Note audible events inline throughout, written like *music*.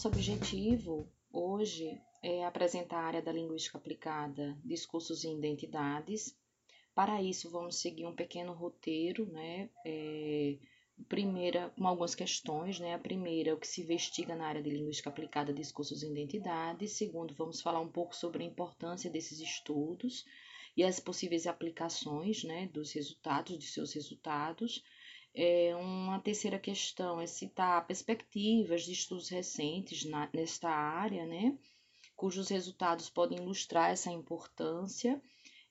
nosso objetivo hoje é apresentar a área da linguística aplicada, discursos e identidades. Para isso, vamos seguir um pequeno roteiro, né? É, primeira, com algumas questões, né? A primeira, o que se investiga na área de linguística aplicada, discursos e identidades. Segundo, vamos falar um pouco sobre a importância desses estudos e as possíveis aplicações, né? Dos resultados, de seus resultados. É, uma terceira questão é citar perspectivas de estudos recentes na, nesta área, né? Cujos resultados podem ilustrar essa importância.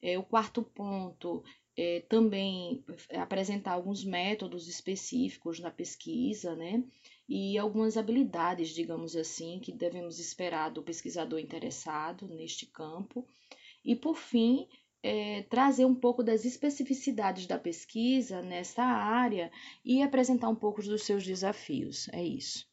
É, o quarto ponto é, também apresentar alguns métodos específicos na pesquisa, né? E algumas habilidades, digamos assim, que devemos esperar do pesquisador interessado neste campo. E, por fim, é, trazer um pouco das especificidades da pesquisa nessa área e apresentar um pouco dos seus desafios. É isso.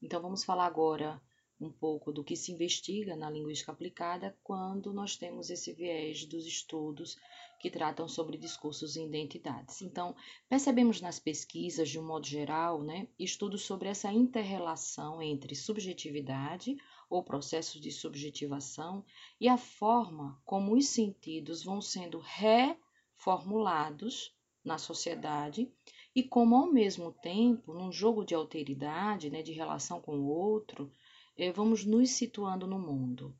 Então, vamos falar agora um pouco do que se investiga na linguística aplicada quando nós temos esse viés dos estudos que tratam sobre discursos e identidades. Então, percebemos nas pesquisas, de um modo geral, né, estudos sobre essa interrelação entre subjetividade ou processos de subjetivação e a forma como os sentidos vão sendo reformulados na sociedade e como, ao mesmo tempo, num jogo de alteridade, né, de relação com o outro, eh, vamos nos situando no mundo.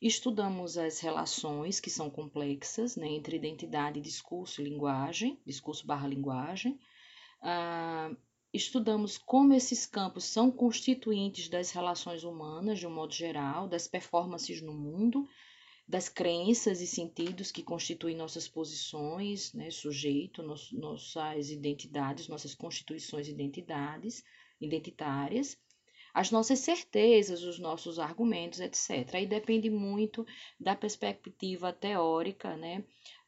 Estudamos as relações que são complexas né, entre identidade, discurso e linguagem, discurso barra linguagem. Ah, Estudamos como esses campos são constituintes das relações humanas, de um modo geral, das performances no mundo, das crenças e sentidos que constituem nossas posições, né, sujeito, nos, nossas identidades, nossas constituições identidades, identitárias, as nossas certezas, os nossos argumentos, etc. Aí depende muito da perspectiva teórica, né,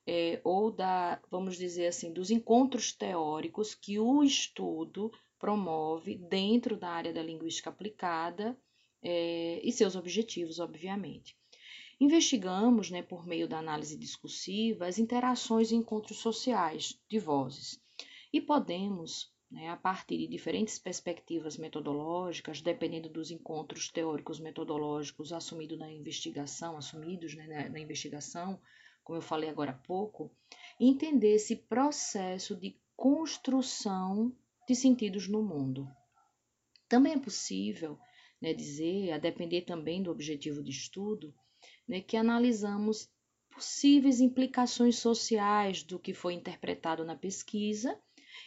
é, ou da, vamos dizer assim, dos encontros teóricos que o estudo promove dentro da área da linguística aplicada é, e seus objetivos, obviamente. Investigamos, né, por meio da análise discursiva, as interações e encontros sociais de vozes e podemos, né, a partir de diferentes perspectivas metodológicas, dependendo dos encontros teóricos metodológicos assumidos na investigação, assumidos né, na, na investigação, como eu falei agora há pouco, entender esse processo de construção de sentidos no mundo. Também é possível né, dizer, a depender também do objetivo de estudo, né, que analisamos possíveis implicações sociais do que foi interpretado na pesquisa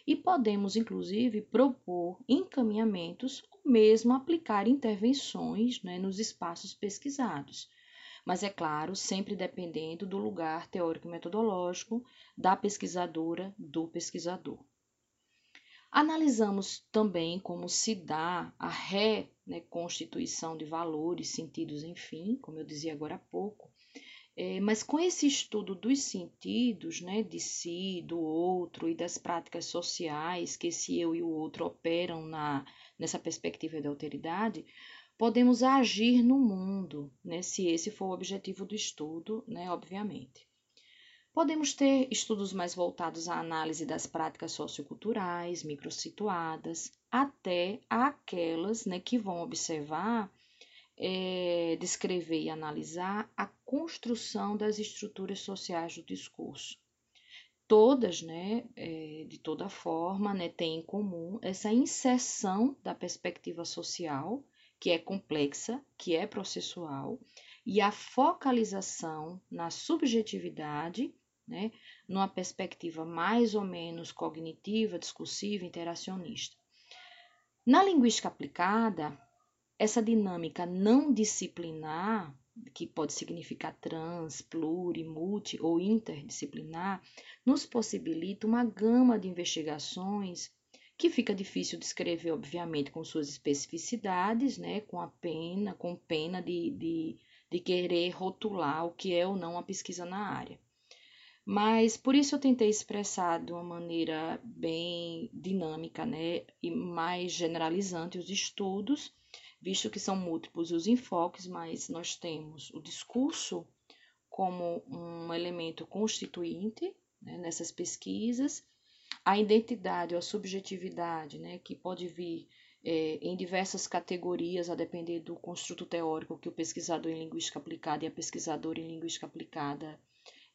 e podemos, inclusive, propor encaminhamentos ou mesmo aplicar intervenções né, nos espaços pesquisados mas é claro, sempre dependendo do lugar teórico-metodológico da pesquisadora, do pesquisador. Analisamos também como se dá a reconstituição né, de valores, sentidos, enfim, como eu dizia agora há pouco, é, mas com esse estudo dos sentidos, né, de si, do outro e das práticas sociais que esse eu e o outro operam na, nessa perspectiva da alteridade, podemos agir no mundo, né, se esse for o objetivo do estudo, né, obviamente. Podemos ter estudos mais voltados à análise das práticas socioculturais, microsituadas, até aquelas né, que vão observar, é, descrever e analisar a construção das estruturas sociais do discurso. Todas, né, é, de toda forma, né, têm em comum essa inserção da perspectiva social que é complexa, que é processual, e a focalização na subjetividade, né, numa perspectiva mais ou menos cognitiva, discursiva, interacionista. Na linguística aplicada, essa dinâmica não disciplinar, que pode significar trans, pluri, multi ou interdisciplinar, nos possibilita uma gama de investigações que fica difícil de escrever, obviamente, com suas especificidades, né, com a pena, com pena de, de, de querer rotular o que é ou não a pesquisa na área. Mas por isso eu tentei expressar de uma maneira bem dinâmica né, e mais generalizante os estudos, visto que são múltiplos os enfoques, mas nós temos o discurso como um elemento constituinte né, nessas pesquisas a identidade ou a subjetividade, né, que pode vir é, em diversas categorias, a depender do construto teórico que o pesquisador em linguística aplicada e a pesquisadora em linguística aplicada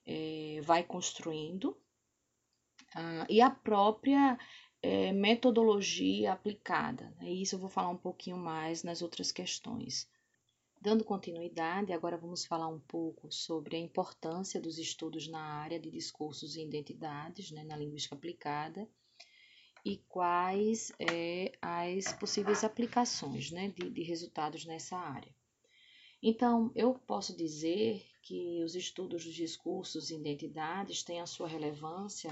é, vai construindo, ah, e a própria é, metodologia aplicada. Né? Isso eu vou falar um pouquinho mais nas outras questões. Dando continuidade, agora vamos falar um pouco sobre a importância dos estudos na área de discursos e identidades, né, na linguística aplicada, e quais é, as possíveis aplicações né, de, de resultados nessa área. Então, eu posso dizer que os estudos dos discursos e identidades têm a sua relevância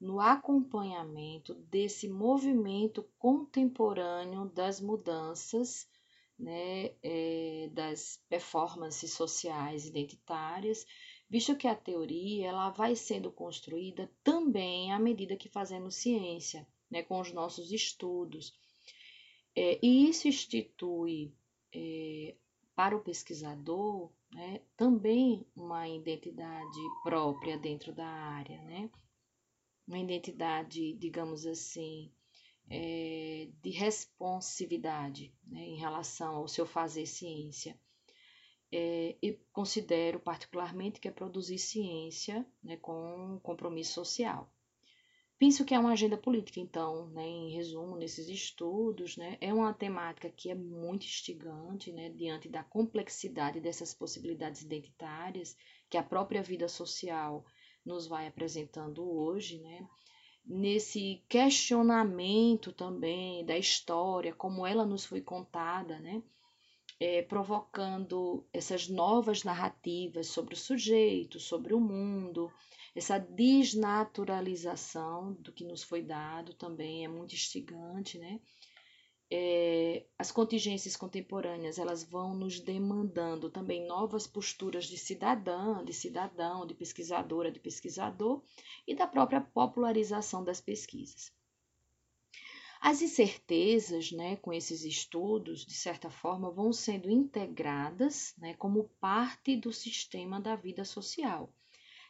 no acompanhamento desse movimento contemporâneo das mudanças né, é, das performances sociais identitárias, visto que a teoria ela vai sendo construída também à medida que fazemos ciência, né, com os nossos estudos. É, e isso institui é, para o pesquisador né, também uma identidade própria dentro da área, né? uma identidade, digamos assim, é, de responsividade né, em relação ao seu fazer ciência. É, eu considero particularmente que é produzir ciência né, com compromisso social. Penso que é uma agenda política, então, né, em resumo, nesses estudos, né, é uma temática que é muito instigante né, diante da complexidade dessas possibilidades identitárias que a própria vida social nos vai apresentando hoje, né? Nesse questionamento também da história, como ela nos foi contada, né? É, provocando essas novas narrativas sobre o sujeito, sobre o mundo, essa desnaturalização do que nos foi dado também é muito instigante, né? É, as contingências contemporâneas elas vão nos demandando também novas posturas de cidadã, de cidadão, de pesquisadora, de pesquisador e da própria popularização das pesquisas. As incertezas, né, com esses estudos, de certa forma, vão sendo integradas né, como parte do sistema da vida social.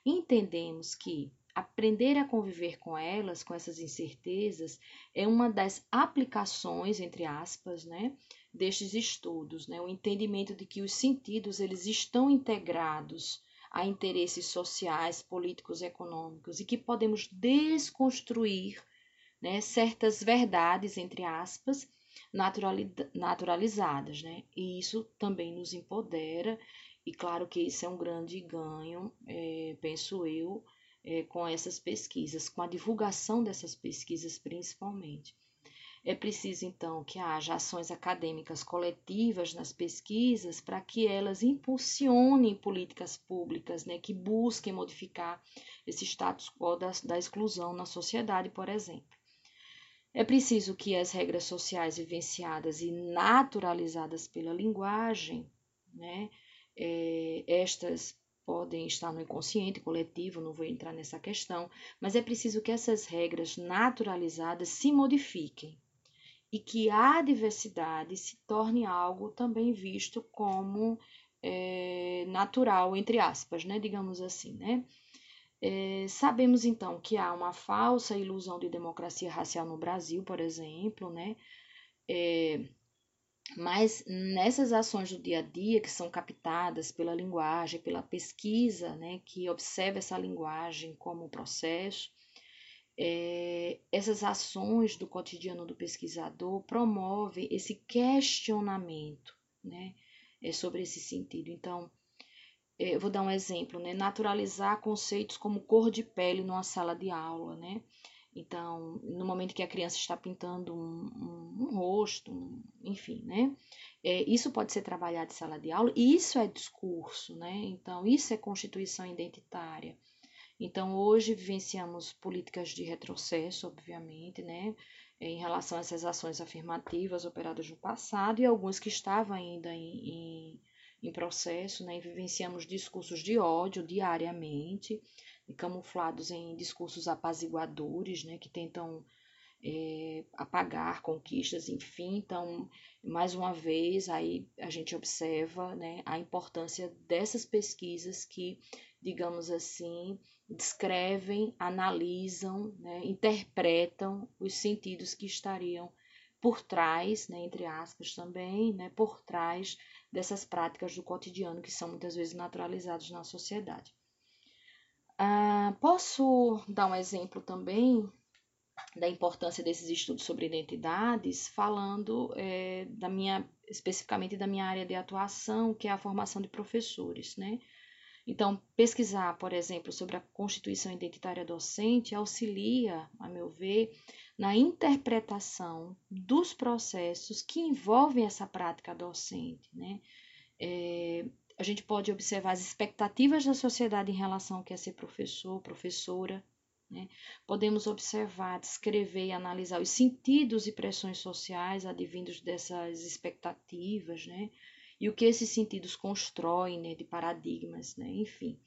Entendemos que aprender a conviver com elas, com essas incertezas, é uma das aplicações, entre aspas, né, destes estudos, né, o entendimento de que os sentidos eles estão integrados a interesses sociais, políticos, econômicos e que podemos desconstruir né, certas verdades, entre aspas, naturalizadas, né? E isso também nos empodera e claro que isso é um grande ganho, é, penso eu, é, com essas pesquisas, com a divulgação dessas pesquisas principalmente. É preciso, então, que haja ações acadêmicas coletivas nas pesquisas para que elas impulsionem políticas públicas né, que busquem modificar esse status quo da, da exclusão na sociedade, por exemplo. É preciso que as regras sociais vivenciadas e naturalizadas pela linguagem, né, é, estas podem estar no inconsciente coletivo, não vou entrar nessa questão, mas é preciso que essas regras naturalizadas se modifiquem e que a diversidade se torne algo também visto como é, natural, entre aspas, né, digamos assim, né? É, sabemos então que há uma falsa ilusão de democracia racial no Brasil, por exemplo, né? É, mas nessas ações do dia a dia, que são captadas pela linguagem, pela pesquisa, né, que observa essa linguagem como processo, é, essas ações do cotidiano do pesquisador promovem esse questionamento né, é, sobre esse sentido. Então, é, vou dar um exemplo, né, naturalizar conceitos como cor de pele numa sala de aula, né? Então, no momento que a criança está pintando um, um, um rosto, um, enfim, né? É, isso pode ser trabalhado em sala de aula, e isso é discurso, né? Então, isso é constituição identitária. Então, hoje vivenciamos políticas de retrocesso, obviamente, né? Em relação a essas ações afirmativas operadas no passado e alguns que estavam ainda em, em, em processo, né? E vivenciamos discursos de ódio diariamente camuflados em discursos apaziguadores, né, que tentam é, apagar conquistas, enfim. Então, mais uma vez, aí a gente observa né, a importância dessas pesquisas que, digamos assim, descrevem, analisam, né, interpretam os sentidos que estariam por trás, né, entre aspas também, né, por trás dessas práticas do cotidiano que são muitas vezes naturalizadas na sociedade. Ah, posso dar um exemplo também da importância desses estudos sobre identidades, falando é, da minha especificamente da minha área de atuação, que é a formação de professores, né? Então, pesquisar, por exemplo, sobre a constituição identitária docente auxilia, a meu ver, na interpretação dos processos que envolvem essa prática docente. Né? É, a gente pode observar as expectativas da sociedade em relação ao que é ser professor, professora. Né? Podemos observar, descrever e analisar os sentidos e pressões sociais advindos dessas expectativas, né? e o que esses sentidos constroem né, de paradigmas, né? enfim.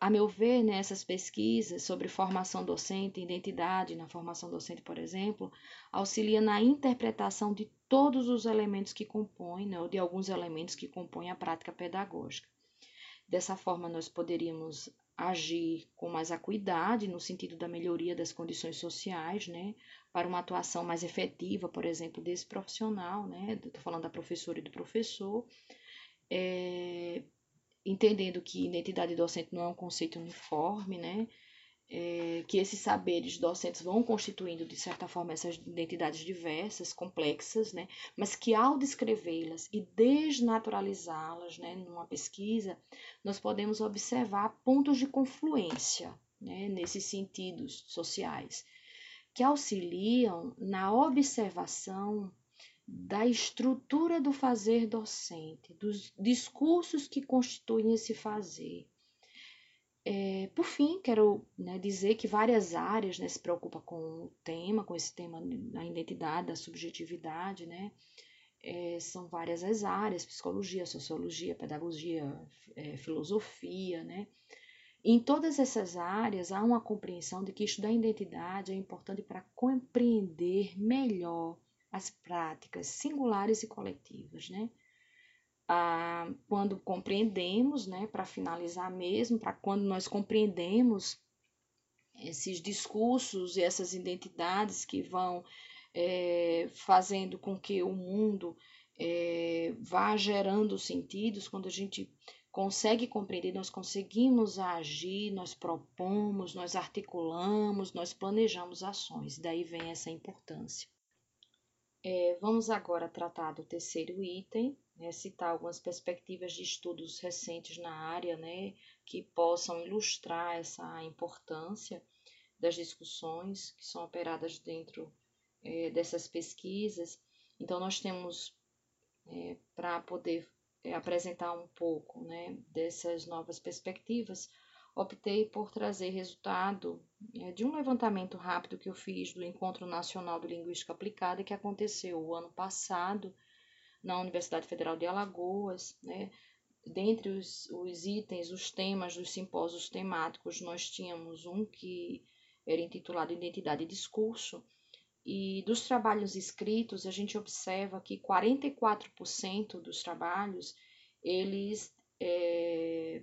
A meu ver, né, pesquisas sobre formação docente, identidade na formação docente, por exemplo, auxilia na interpretação de todos os elementos que compõem, né, ou de alguns elementos que compõem a prática pedagógica. Dessa forma, nós poderíamos agir com mais acuidade no sentido da melhoria das condições sociais, né, para uma atuação mais efetiva, por exemplo, desse profissional, né, estou falando da professora e do professor, é, entendendo que identidade docente não é um conceito uniforme, né, é, que esses saberes docentes vão constituindo, de certa forma, essas identidades diversas, complexas, né, mas que ao descrevê-las e desnaturalizá-las né, numa pesquisa, nós podemos observar pontos de confluência né, nesses sentidos sociais, que auxiliam na observação da estrutura do fazer docente, dos discursos que constituem esse fazer é, por fim, quero né, dizer que várias áreas né, se preocupam com o tema, com esse tema da identidade, da subjetividade, né? É, são várias as áreas, psicologia, sociologia, pedagogia, é, filosofia, né? Em todas essas áreas há uma compreensão de que estudar identidade é importante para compreender melhor as práticas singulares e coletivas, né? Ah, quando compreendemos, né, para finalizar mesmo, para quando nós compreendemos esses discursos e essas identidades que vão é, fazendo com que o mundo é, vá gerando sentidos, quando a gente consegue compreender, nós conseguimos agir, nós propomos, nós articulamos, nós planejamos ações, daí vem essa importância. É, vamos agora tratar do terceiro item, né, citar algumas perspectivas de estudos recentes na área né, que possam ilustrar essa importância das discussões que são operadas dentro é, dessas pesquisas. Então, nós temos, é, para poder é, apresentar um pouco né, dessas novas perspectivas, optei por trazer resultado é, de um levantamento rápido que eu fiz do Encontro Nacional de Linguística Aplicada, que aconteceu o ano passado na Universidade Federal de Alagoas. Né? Dentre os, os itens, os temas dos simpósios temáticos, nós tínhamos um que era intitulado Identidade e Discurso, e dos trabalhos escritos, a gente observa que 44% dos trabalhos, eles é,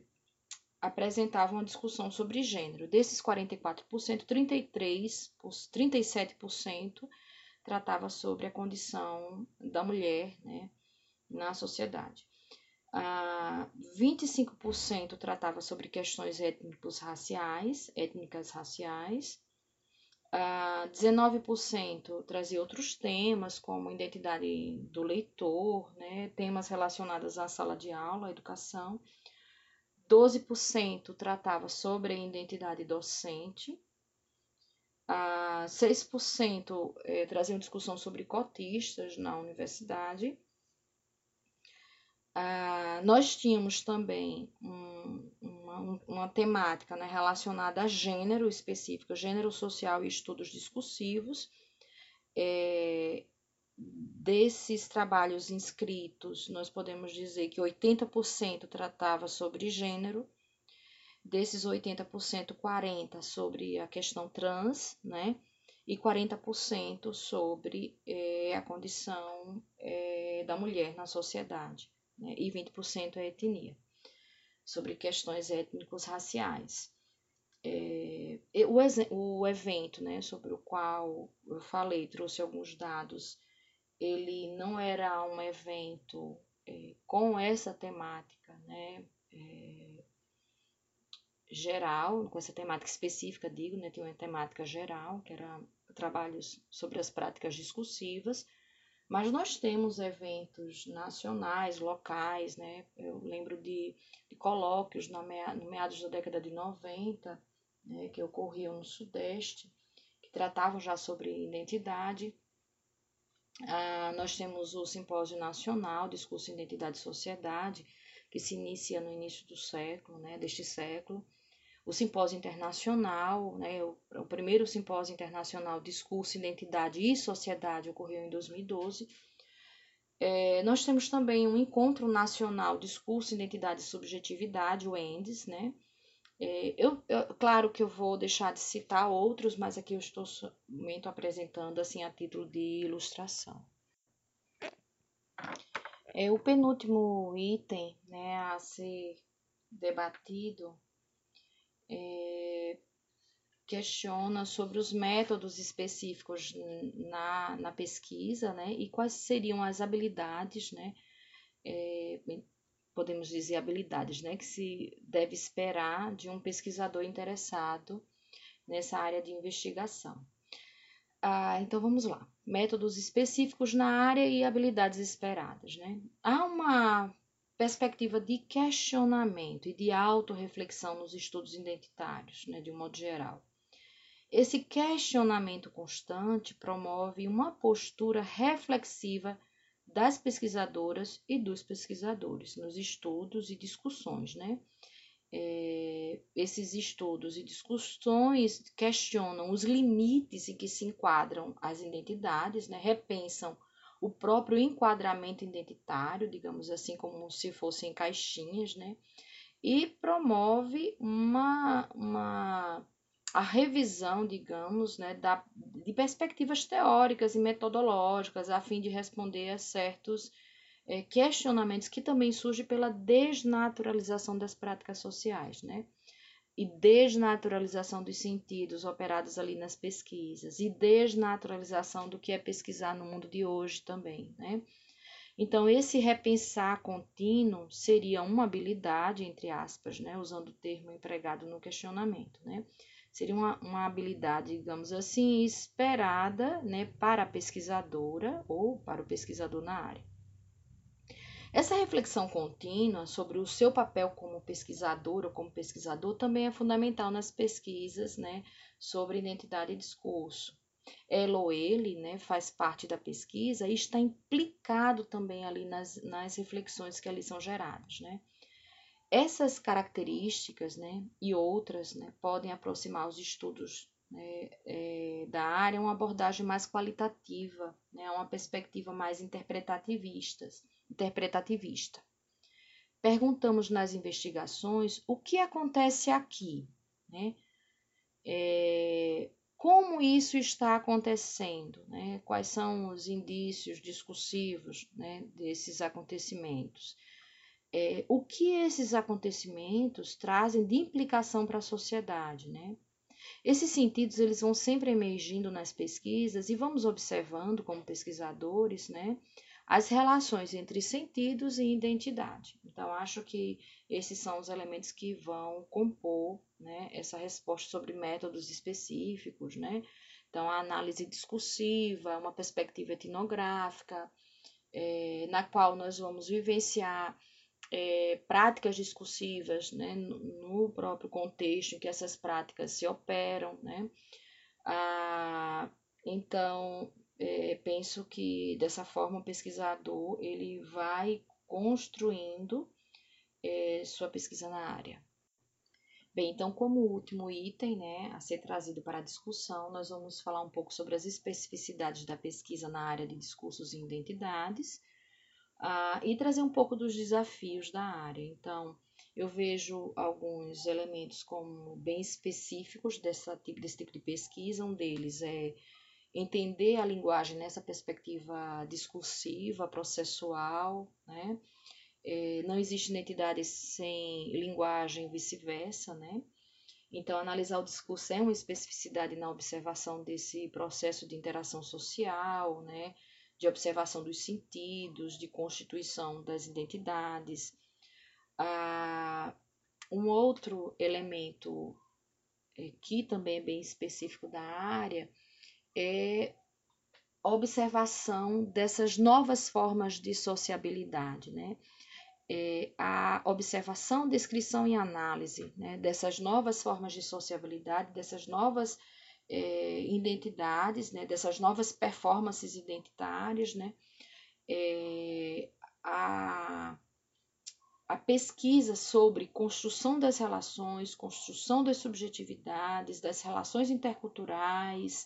apresentavam uma discussão sobre gênero. Desses 44%, 33, 37% tratava sobre a condição da mulher né, na sociedade. Ah, 25% tratava sobre questões étnicos raciais, étnicas raciais. Ah, 19% trazia outros temas, como identidade do leitor, né, temas relacionados à sala de aula, à educação. 12% tratava sobre a identidade docente, a 6% é, traziam discussão sobre cotistas na universidade. Ah, nós tínhamos também um, uma, uma, temática né, relacionada a gênero específico, gênero social e estudos discursivos. É, desses trabalhos inscritos, nós podemos dizer que 80% tratava sobre gênero, desses 80%, 40% sobre a questão trans, né? E 40% sobre é, a condição é, da mulher na sociedade, né? E 20% é etnia, sobre questões étnicos raciais. É, o, o evento né, sobre o qual eu falei, trouxe alguns dados, ele não era um evento é, com essa temática né, é, geral, com essa temática específica, digo, né, tinha uma temática geral, que era trabalhos sobre as práticas discursivas, mas nós temos eventos nacionais, locais, né? Eu lembro de, de colóquios no meados da década de 90, né, que ocorriam no Sudeste, que tratavam já sobre identidade. Ah, nós temos o Simpósio Nacional, Discurso Identidade e Sociedade, que se inicia no início do século, né, deste século. O Simpósio Internacional, né, o, o primeiro Simpósio Internacional Discurso, Identidade e Sociedade ocorreu em 2012. É, nós temos também um Encontro Nacional Discurso, Identidade e Subjetividade, o ENDES, né, é, eu, eu, claro que eu vou deixar de citar outros, mas aqui eu estou somente apresentando assim a título de ilustração. É, o penúltimo item né, a ser debatido é, questiona sobre os métodos específicos na, na pesquisa né, e quais seriam as habilidades né, é, podemos dizer, habilidades né, que se deve esperar de um pesquisador interessado nessa área de investigação. Ah, então vamos lá. Métodos específicos na área e habilidades esperadas. Né? Há uma perspectiva de questionamento e de autorreflexão nos estudos identitários, né, de um modo geral. Esse questionamento constante promove uma postura reflexiva das pesquisadoras e dos pesquisadores nos estudos e discussões, né? É, esses estudos e discussões questionam os limites em que se enquadram as identidades, né? repensam o próprio enquadramento identitário, digamos assim, como se fossem caixinhas, né? e promove uma, uma a revisão, digamos, né, da, de perspectivas teóricas e metodológicas, a fim de responder a certos é, questionamentos que também surgem pela desnaturalização das práticas sociais, né? E desnaturalização dos sentidos operados ali nas pesquisas, e desnaturalização do que é pesquisar no mundo de hoje também, né? Então, esse repensar contínuo seria uma habilidade, entre aspas, né, usando o termo empregado no questionamento, né, seria uma, uma habilidade, digamos assim, esperada né, para a pesquisadora ou para o pesquisador na área. Essa reflexão contínua sobre o seu papel como pesquisador ou como pesquisador também é fundamental nas pesquisas né, sobre identidade e discurso. Ela ou ele né, faz parte da pesquisa e está implicado também ali nas, nas reflexões que ali são geradas. Né? Essas características né, e outras né, podem aproximar os estudos né, é, da área a uma abordagem mais qualitativa, né, uma perspectiva mais interpretativista. interpretativista. Perguntamos nas investigações o que acontece aqui, né? É, como isso está acontecendo, né? quais são os indícios discursivos né, desses acontecimentos é, o que esses acontecimentos trazem de implicação para a sociedade, né? Esses sentidos eles vão sempre emergindo nas pesquisas e vamos observando como pesquisadores, né, as relações entre sentidos e identidade. Então acho que esses são os elementos que vão compor, né, essa resposta sobre métodos específicos, né? Então a análise discursiva, uma perspectiva etnográfica, é, na qual nós vamos vivenciar é, práticas discursivas né, no, próprio contexto em que essas práticas se operam. Né? Ah, então, é, penso que dessa forma o pesquisador ele vai construindo é, sua pesquisa na área. Bem, então, como último item né, a ser trazido para a discussão, nós vamos falar um pouco sobre as especificidades da pesquisa na área de discursos e identidades ah, e trazer um pouco dos desafios da área. Então, eu vejo alguns elementos como bem específicos dessa, desse tipo de pesquisa. Um deles é entender a linguagem nessa perspectiva discursiva, processual, né? É, não existe identidade sem linguagem vice-versa, né? Então, analisar o discurso é uma especificidade na observação desse processo de interação social, né? De observação dos sentidos, de constituição das identidades. Ah, um outro elemento é, que também é bem específico da área é observação dessas novas formas de sociabilidade, né? É, a observação, descrição e análise né, dessas novas formas de sociabilidade, dessas novas é, identidades, né, dessas novas performances identitárias, né, é, a, a pesquisa sobre construção das relações, construção das subjetividades, das relações interculturais,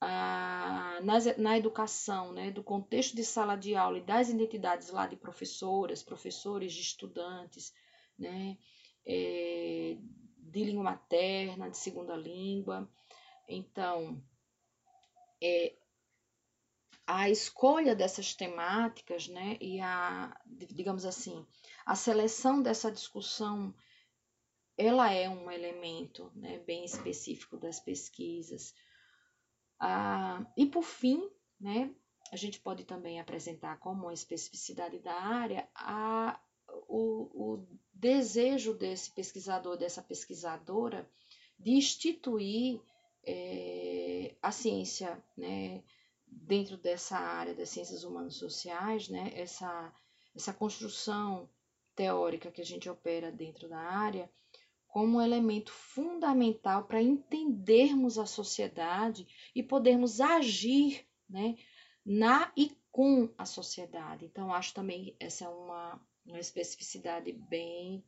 ah, na, na educação, né, do contexto de sala de aula e das identidades lá de professoras, professores, de estudantes, né, é, de língua materna, de segunda língua. Então, é, a escolha dessas temáticas, né, e a, digamos assim, a seleção dessa discussão, ela é um elemento né, bem específico das pesquisas. Ah, e por fim, né, a gente pode também apresentar como uma especificidade da área a, o, o desejo desse pesquisador, dessa pesquisadora, de instituir é, a ciência né, dentro dessa área das ciências humanas sociais, né, essa, essa construção teórica que a gente opera dentro da área, como um elemento fundamental para entendermos a sociedade e podermos agir né, na e com a sociedade. Então, acho também essa é uma, uma especificidade bem,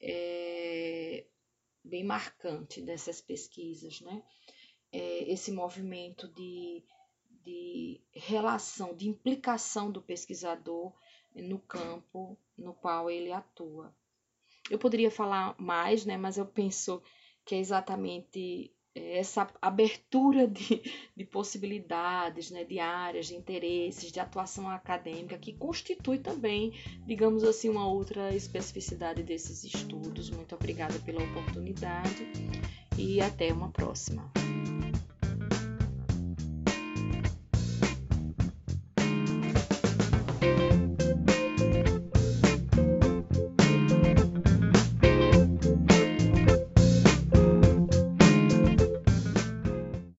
é, bem marcante dessas pesquisas. Né? É, esse movimento de, de relação, de implicação do pesquisador no campo no qual ele atua. Eu poderia falar mais, né, mas eu penso que é exatamente essa abertura de, *laughs* de possibilidades, né, de áreas, de interesses, de atuação acadêmica, que constitui também, digamos assim, uma outra especificidade desses estudos. Muito obrigada pela oportunidade e até uma próxima.